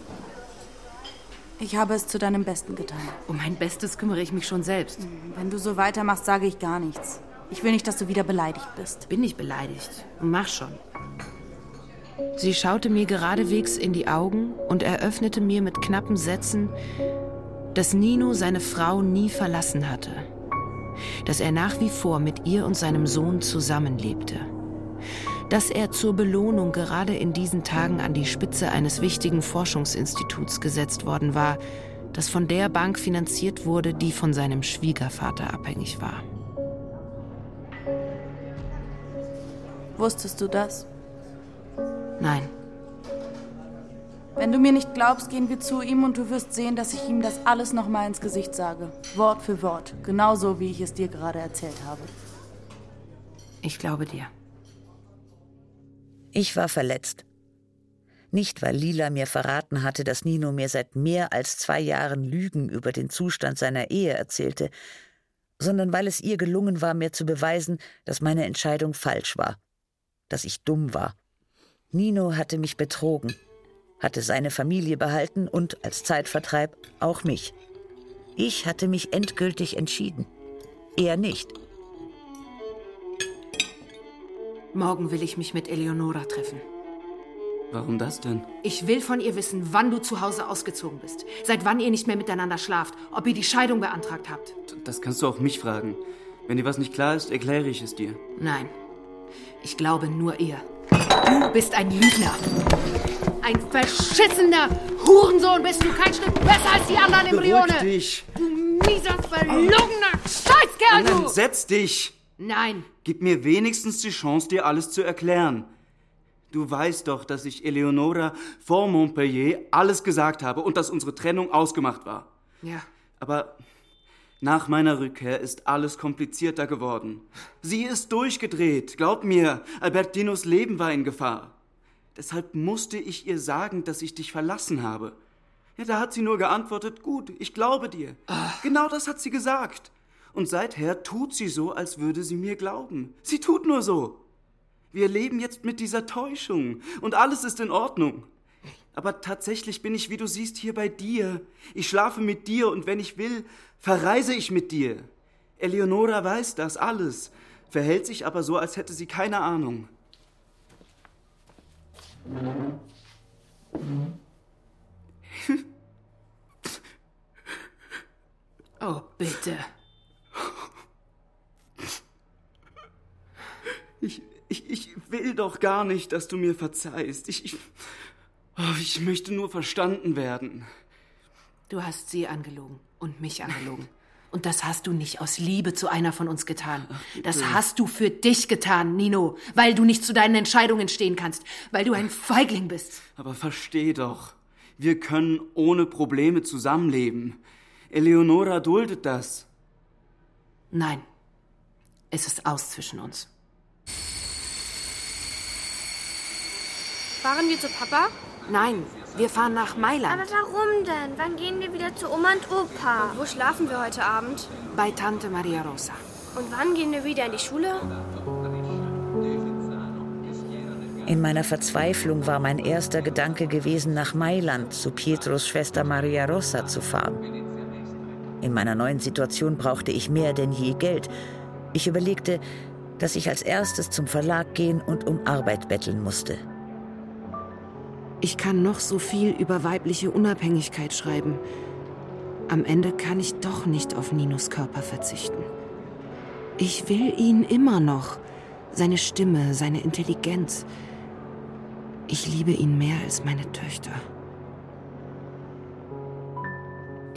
Ich habe es zu deinem Besten getan. Um mein Bestes kümmere ich mich schon selbst. Wenn du so weitermachst, sage ich gar nichts. Ich will nicht, dass du wieder beleidigt bist. Bin ich beleidigt? Mach schon. Sie schaute mir geradewegs in die Augen und eröffnete mir mit knappen Sätzen, dass Nino seine Frau nie verlassen hatte, dass er nach wie vor mit ihr und seinem Sohn zusammenlebte, dass er zur Belohnung gerade in diesen Tagen an die Spitze eines wichtigen Forschungsinstituts gesetzt worden war, das von der Bank finanziert wurde, die von seinem Schwiegervater abhängig war. Wusstest du das? Nein. Wenn du mir nicht glaubst, gehen wir zu ihm und du wirst sehen, dass ich ihm das alles nochmal ins Gesicht sage. Wort für Wort. Genauso, wie ich es dir gerade erzählt habe. Ich glaube dir. Ich war verletzt. Nicht, weil Lila mir verraten hatte, dass Nino mir seit mehr als zwei Jahren Lügen über den Zustand seiner Ehe erzählte, sondern weil es ihr gelungen war, mir zu beweisen, dass meine Entscheidung falsch war, dass ich dumm war. Nino hatte mich betrogen, hatte seine Familie behalten und als Zeitvertreib auch mich. Ich hatte mich endgültig entschieden. Er nicht. Morgen will ich mich mit Eleonora treffen. Warum das denn? Ich will von ihr wissen, wann du zu Hause ausgezogen bist. Seit wann ihr nicht mehr miteinander schlaft. Ob ihr die Scheidung beantragt habt. Das kannst du auch mich fragen. Wenn dir was nicht klar ist, erkläre ich es dir. Nein. Ich glaube nur ihr. Du bist ein Lügner. Ein verschissener Hurensohn bist du kein Stück besser als die anderen Embryone. Beruhig dich. Du mieser, verlogener Scheißkerl, Nein, du! setz dich. Nein. Gib mir wenigstens die Chance, dir alles zu erklären. Du weißt doch, dass ich Eleonora vor Montpellier alles gesagt habe und dass unsere Trennung ausgemacht war. Ja. Aber nach meiner Rückkehr ist alles komplizierter geworden. Sie ist durchgedreht. Glaub mir, Albertinos Leben war in Gefahr. Deshalb musste ich ihr sagen, dass ich dich verlassen habe. Ja, da hat sie nur geantwortet, gut, ich glaube dir. Genau das hat sie gesagt. Und seither tut sie so, als würde sie mir glauben. Sie tut nur so. Wir leben jetzt mit dieser Täuschung und alles ist in Ordnung. Aber tatsächlich bin ich, wie du siehst, hier bei dir. Ich schlafe mit dir und wenn ich will, verreise ich mit dir. Eleonora weiß das alles, verhält sich aber so, als hätte sie keine Ahnung. Oh, bitte. Ich, ich, ich will doch gar nicht, dass du mir verzeihst. Ich, ich, oh, ich möchte nur verstanden werden. Du hast sie angelogen und mich angelogen. Und das hast du nicht aus Liebe zu einer von uns getan. Das hast du für dich getan, Nino, weil du nicht zu deinen Entscheidungen stehen kannst, weil du ein Feigling bist. Aber versteh doch, wir können ohne Probleme zusammenleben. Eleonora duldet das. Nein, es ist aus zwischen uns. Fahren wir zu Papa? Nein, wir fahren nach Mailand. Aber warum denn? Wann gehen wir wieder zu Oma und Opa? Und wo schlafen wir heute Abend? Bei Tante Maria Rosa. Und wann gehen wir wieder in die Schule? In meiner Verzweiflung war mein erster Gedanke gewesen, nach Mailand zu Pietros Schwester Maria Rosa zu fahren. In meiner neuen Situation brauchte ich mehr denn je Geld. Ich überlegte, dass ich als erstes zum Verlag gehen und um Arbeit betteln musste. Ich kann noch so viel über weibliche Unabhängigkeit schreiben. Am Ende kann ich doch nicht auf Ninos Körper verzichten. Ich will ihn immer noch. Seine Stimme, seine Intelligenz. Ich liebe ihn mehr als meine Töchter.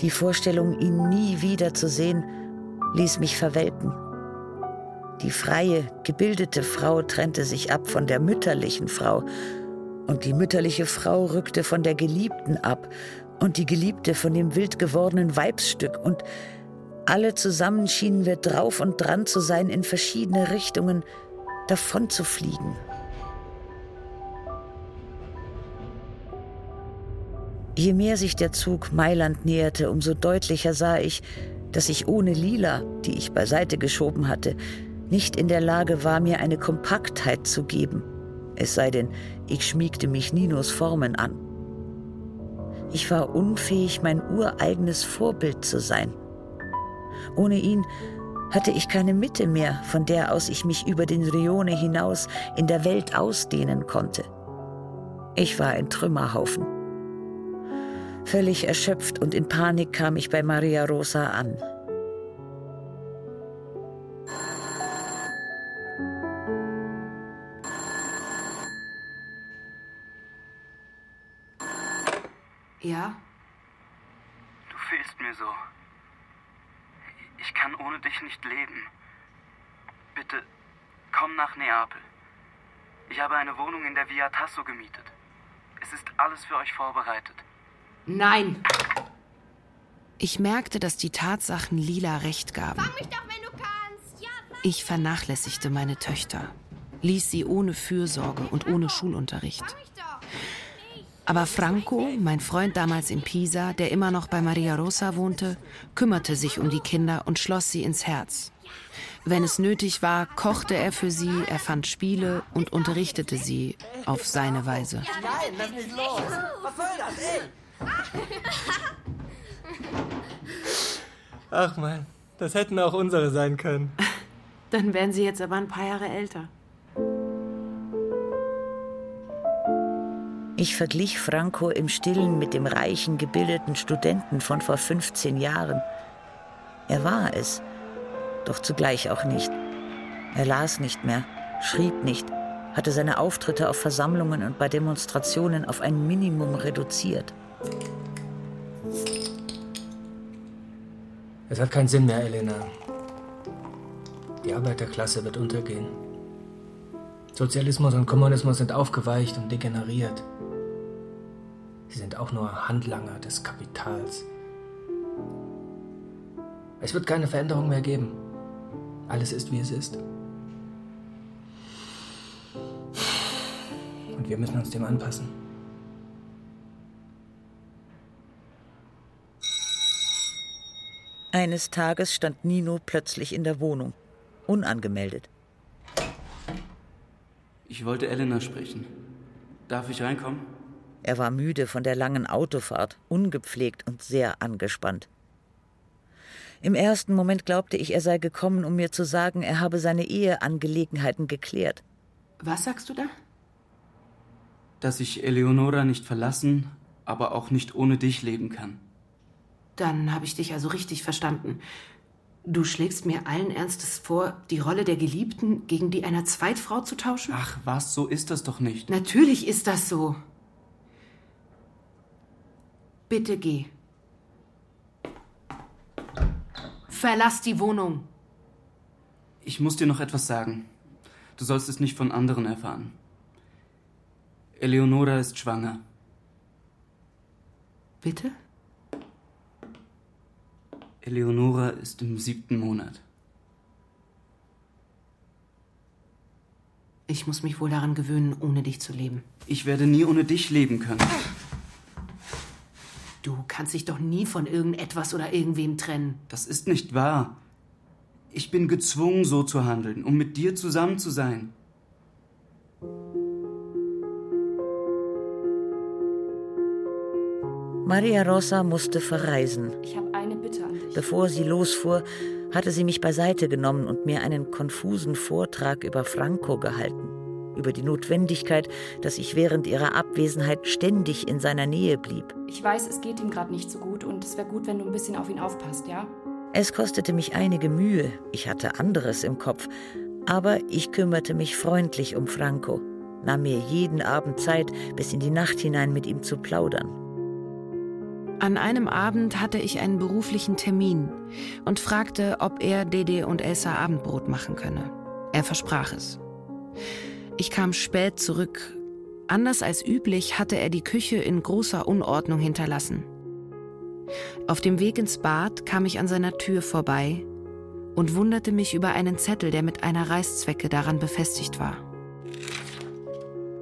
Die Vorstellung, ihn nie wiederzusehen, ließ mich verwelken. Die freie, gebildete Frau trennte sich ab von der mütterlichen Frau, und die mütterliche Frau rückte von der Geliebten ab, und die Geliebte von dem wild gewordenen Weibsstück, und alle zusammen schienen wir drauf und dran zu sein, in verschiedene Richtungen davon zu fliegen. Je mehr sich der Zug Mailand näherte, umso deutlicher sah ich, dass ich ohne Lila, die ich beiseite geschoben hatte, nicht in der Lage war, mir eine Kompaktheit zu geben. Es sei denn, ich schmiegte mich Ninos Formen an. Ich war unfähig, mein ureigenes Vorbild zu sein. Ohne ihn hatte ich keine Mitte mehr, von der aus ich mich über den Rione hinaus in der Welt ausdehnen konnte. Ich war ein Trümmerhaufen. Völlig erschöpft und in Panik kam ich bei Maria Rosa an. Ja? Du fehlst mir so. Ich kann ohne dich nicht leben. Bitte, komm nach Neapel. Ich habe eine Wohnung in der Via Tasso gemietet. Es ist alles für euch vorbereitet. Nein! Ich merkte, dass die Tatsachen Lila recht gaben. Fang mich doch, wenn du kannst. Ja, Ich vernachlässigte meine Töchter, ließ sie ohne Fürsorge und ohne Schulunterricht. Aber Franco, mein Freund damals in Pisa, der immer noch bei Maria Rosa wohnte, kümmerte sich um die Kinder und schloss sie ins Herz. Wenn es nötig war, kochte er für sie, erfand Spiele und unterrichtete sie auf seine Weise. Nein, lass mich los. Was soll das, ey? Ach man, das hätten auch unsere sein können. Dann wären sie jetzt aber ein paar Jahre älter. Ich verglich Franco im Stillen mit dem reichen, gebildeten Studenten von vor 15 Jahren. Er war es, doch zugleich auch nicht. Er las nicht mehr, schrieb nicht, hatte seine Auftritte auf Versammlungen und bei Demonstrationen auf ein Minimum reduziert. Es hat keinen Sinn mehr, Elena. Die Arbeiterklasse wird untergehen. Sozialismus und Kommunismus sind aufgeweicht und degeneriert. Sie sind auch nur Handlanger des Kapitals. Es wird keine Veränderung mehr geben. Alles ist, wie es ist. Und wir müssen uns dem anpassen. Eines Tages stand Nino plötzlich in der Wohnung, unangemeldet. Ich wollte Elena sprechen. Darf ich reinkommen? Er war müde von der langen Autofahrt, ungepflegt und sehr angespannt. Im ersten Moment glaubte ich, er sei gekommen, um mir zu sagen, er habe seine Eheangelegenheiten geklärt. Was sagst du da? Dass ich Eleonora nicht verlassen, aber auch nicht ohne dich leben kann. Dann habe ich dich also richtig verstanden. Du schlägst mir allen Ernstes vor, die Rolle der Geliebten gegen die einer Zweitfrau zu tauschen? Ach was, so ist das doch nicht. Natürlich ist das so. Bitte geh. Verlass die Wohnung. Ich muss dir noch etwas sagen. Du sollst es nicht von anderen erfahren. Eleonora ist schwanger. Bitte? Eleonora ist im siebten Monat. Ich muss mich wohl daran gewöhnen, ohne dich zu leben. Ich werde nie ohne dich leben können. Du kannst dich doch nie von irgendetwas oder irgendwem trennen. Das ist nicht wahr. Ich bin gezwungen, so zu handeln, um mit dir zusammen zu sein. Maria Rosa musste verreisen. Ich habe eine Bitte an dich. Bevor sie losfuhr, hatte sie mich beiseite genommen und mir einen konfusen Vortrag über Franco gehalten. Über die Notwendigkeit, dass ich während ihrer Abwesenheit ständig in seiner Nähe blieb. Ich weiß, es geht ihm gerade nicht so gut und es wäre gut, wenn du ein bisschen auf ihn aufpasst, ja? Es kostete mich einige Mühe, ich hatte anderes im Kopf, aber ich kümmerte mich freundlich um Franco, nahm mir jeden Abend Zeit, bis in die Nacht hinein mit ihm zu plaudern. An einem Abend hatte ich einen beruflichen Termin und fragte, ob er Dede und Elsa Abendbrot machen könne. Er versprach es. Ich kam spät zurück. Anders als üblich hatte er die Küche in großer Unordnung hinterlassen. Auf dem Weg ins Bad kam ich an seiner Tür vorbei und wunderte mich über einen Zettel, der mit einer Reißzwecke daran befestigt war.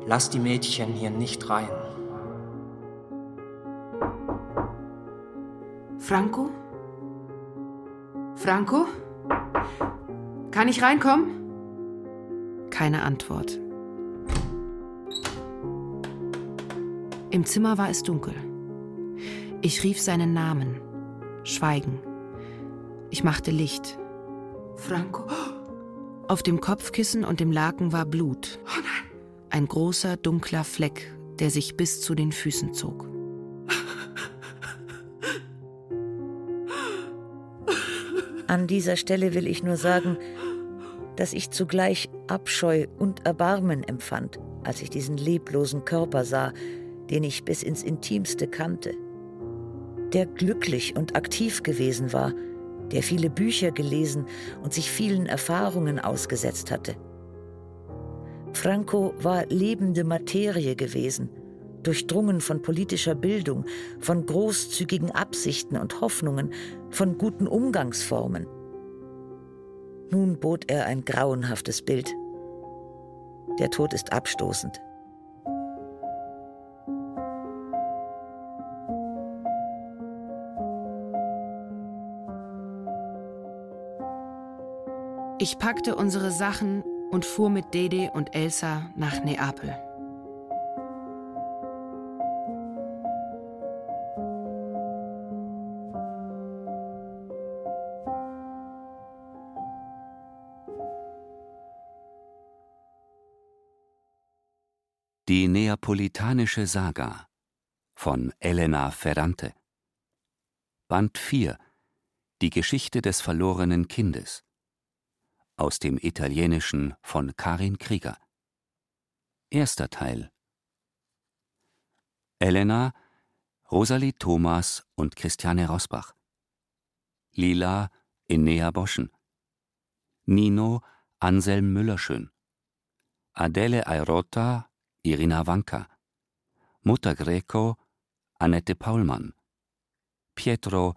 Lass die Mädchen hier nicht rein. Franco? Franco? Kann ich reinkommen? Keine Antwort. Im Zimmer war es dunkel. Ich rief seinen Namen. Schweigen. Ich machte Licht. Franco. Auf dem Kopfkissen und dem Laken war Blut. Oh nein. Ein großer, dunkler Fleck, der sich bis zu den Füßen zog. An dieser Stelle will ich nur sagen, dass ich zugleich Abscheu und Erbarmen empfand, als ich diesen leblosen Körper sah, den ich bis ins Intimste kannte, der glücklich und aktiv gewesen war, der viele Bücher gelesen und sich vielen Erfahrungen ausgesetzt hatte. Franco war lebende Materie gewesen, durchdrungen von politischer Bildung, von großzügigen Absichten und Hoffnungen, von guten Umgangsformen. Nun bot er ein grauenhaftes Bild. Der Tod ist abstoßend. Ich packte unsere Sachen und fuhr mit Dede und Elsa nach Neapel. Die Neapolitanische Saga von Elena Ferrante. Band 4 Die Geschichte des verlorenen Kindes aus dem Italienischen von Karin Krieger. Erster Teil. Elena Rosalie Thomas und Christiane Rosbach. Lila Inea Boschen. Nino Anselm Müllerschön. Adele Airota Irina Wanka, Mutter Greco, Annette Paulmann, Pietro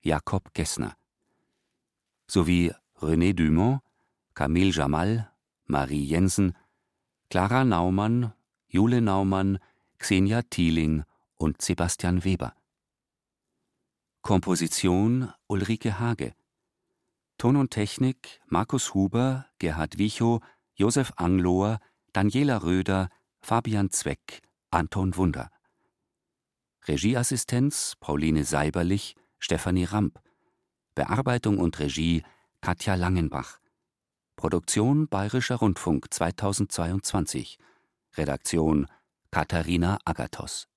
Jakob Gessner, sowie René Dumont, Camille Jamal, Marie Jensen, Clara Naumann, Jule Naumann, Xenia Thieling und Sebastian Weber. Komposition Ulrike Hage. Ton und Technik Markus Huber, Gerhard Wichow, Josef Anglohr, Daniela Röder, Fabian Zweck, Anton Wunder. Regieassistenz Pauline Seiberlich, Stefanie Ramp. Bearbeitung und Regie Katja Langenbach. Produktion Bayerischer Rundfunk 2022. Redaktion Katharina Agathos